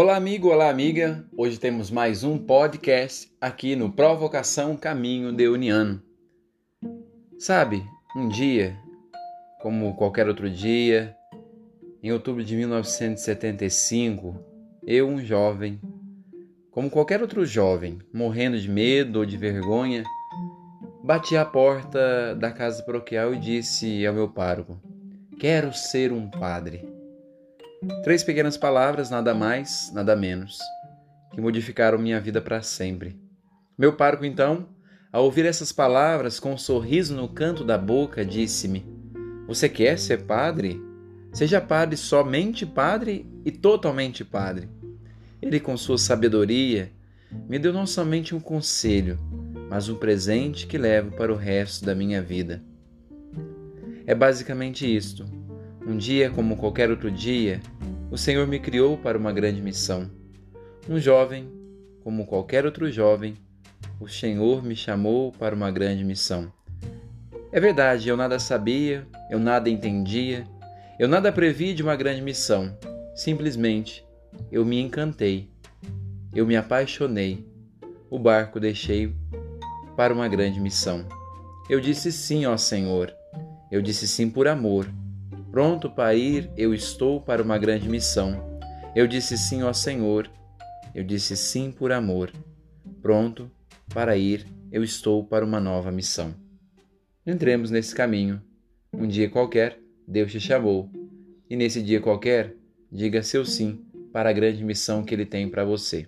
Olá, amigo, olá, amiga. Hoje temos mais um podcast aqui no Provocação Caminho de Uniano. Sabe, um dia, como qualquer outro dia, em outubro de 1975, eu, um jovem, como qualquer outro jovem, morrendo de medo ou de vergonha, bati à porta da casa paroquial e disse ao meu pároco: Quero ser um padre. Três pequenas palavras, nada mais, nada menos, que modificaram minha vida para sempre. Meu parco, então, ao ouvir essas palavras, com um sorriso no canto da boca, disse-me: Você quer ser padre? Seja padre somente padre e totalmente padre. Ele, com sua sabedoria, me deu não somente um conselho, mas um presente que levo para o resto da minha vida. É basicamente isto um dia, como qualquer outro dia, o Senhor me criou para uma grande missão. Um jovem, como qualquer outro jovem, o Senhor me chamou para uma grande missão. É verdade, eu nada sabia, eu nada entendia, eu nada previ de uma grande missão. Simplesmente, eu me encantei, eu me apaixonei. O barco deixei para uma grande missão. Eu disse sim, ó Senhor. Eu disse sim por amor. Pronto para ir, eu estou para uma grande missão. Eu disse sim ao Senhor. Eu disse sim por amor. Pronto para ir, eu estou para uma nova missão. Entremos nesse caminho. Um dia qualquer, Deus te chamou. E nesse dia qualquer, diga seu sim para a grande missão que Ele tem para você.